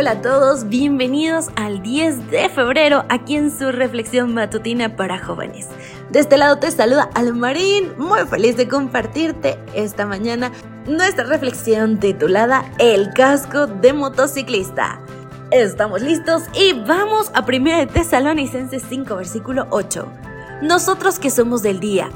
Hola a todos, bienvenidos al 10 de febrero aquí en su reflexión matutina para jóvenes. De este lado te saluda Almarín, muy feliz de compartirte esta mañana nuestra reflexión titulada El casco de motociclista. Estamos listos y vamos a 1 de Tesalonicenses 5 versículo 8. Nosotros que somos del día,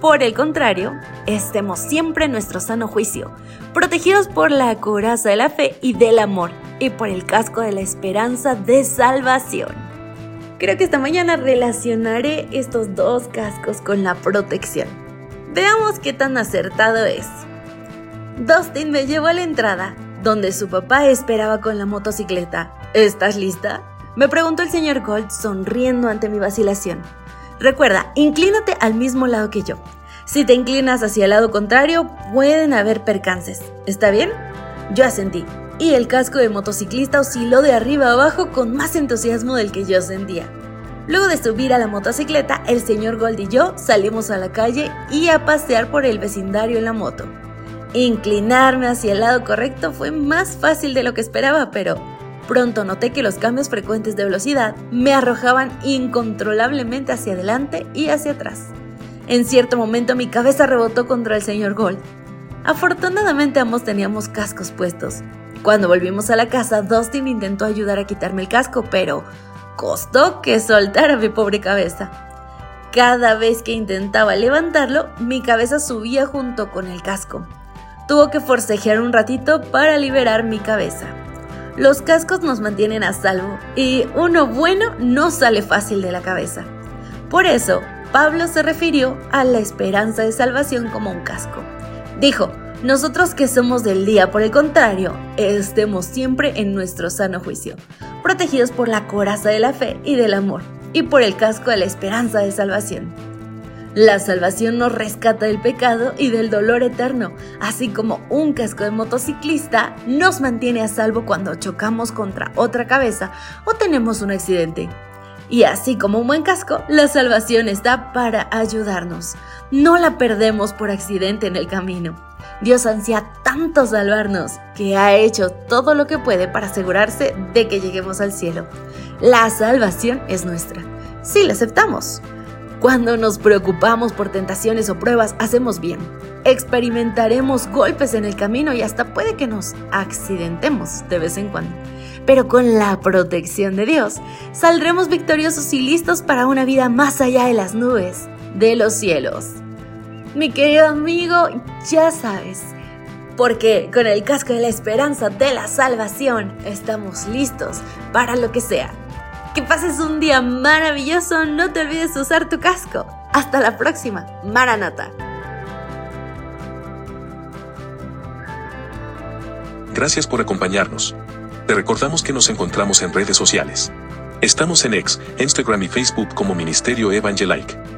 por el contrario, estemos siempre en nuestro sano juicio, protegidos por la coraza de la fe y del amor, y por el casco de la esperanza de salvación. Creo que esta mañana relacionaré estos dos cascos con la protección. Veamos qué tan acertado es. Dustin me llevó a la entrada, donde su papá esperaba con la motocicleta. ¿Estás lista? Me preguntó el señor Gold sonriendo ante mi vacilación. Recuerda, inclínate al mismo lado que yo. Si te inclinas hacia el lado contrario, pueden haber percances. ¿Está bien? Yo asentí, y el casco de motociclista osciló de arriba a abajo con más entusiasmo del que yo sentía. Luego de subir a la motocicleta, el señor Gold y yo salimos a la calle y a pasear por el vecindario en la moto. Inclinarme hacia el lado correcto fue más fácil de lo que esperaba, pero Pronto noté que los cambios frecuentes de velocidad me arrojaban incontrolablemente hacia adelante y hacia atrás. En cierto momento mi cabeza rebotó contra el señor Gold. Afortunadamente ambos teníamos cascos puestos. Cuando volvimos a la casa, Dustin intentó ayudar a quitarme el casco, pero costó que soltara mi pobre cabeza. Cada vez que intentaba levantarlo, mi cabeza subía junto con el casco. Tuvo que forcejear un ratito para liberar mi cabeza. Los cascos nos mantienen a salvo y uno bueno no sale fácil de la cabeza. Por eso, Pablo se refirió a la esperanza de salvación como un casco. Dijo, nosotros que somos del día, por el contrario, estemos siempre en nuestro sano juicio, protegidos por la coraza de la fe y del amor, y por el casco de la esperanza de salvación. La salvación nos rescata del pecado y del dolor eterno, así como un casco de motociclista nos mantiene a salvo cuando chocamos contra otra cabeza o tenemos un accidente. Y así como un buen casco, la salvación está para ayudarnos. No la perdemos por accidente en el camino. Dios ansía tanto salvarnos que ha hecho todo lo que puede para asegurarse de que lleguemos al cielo. La salvación es nuestra, si la aceptamos. Cuando nos preocupamos por tentaciones o pruebas, hacemos bien. Experimentaremos golpes en el camino y hasta puede que nos accidentemos de vez en cuando. Pero con la protección de Dios, saldremos victoriosos y listos para una vida más allá de las nubes, de los cielos. Mi querido amigo, ya sabes, porque con el casco de la esperanza de la salvación estamos listos para lo que sea. Que pases un día maravilloso, no te olvides usar tu casco. Hasta la próxima, Maranata. Gracias por acompañarnos. Te recordamos que nos encontramos en redes sociales. Estamos en X, Instagram y Facebook como Ministerio Evangelike.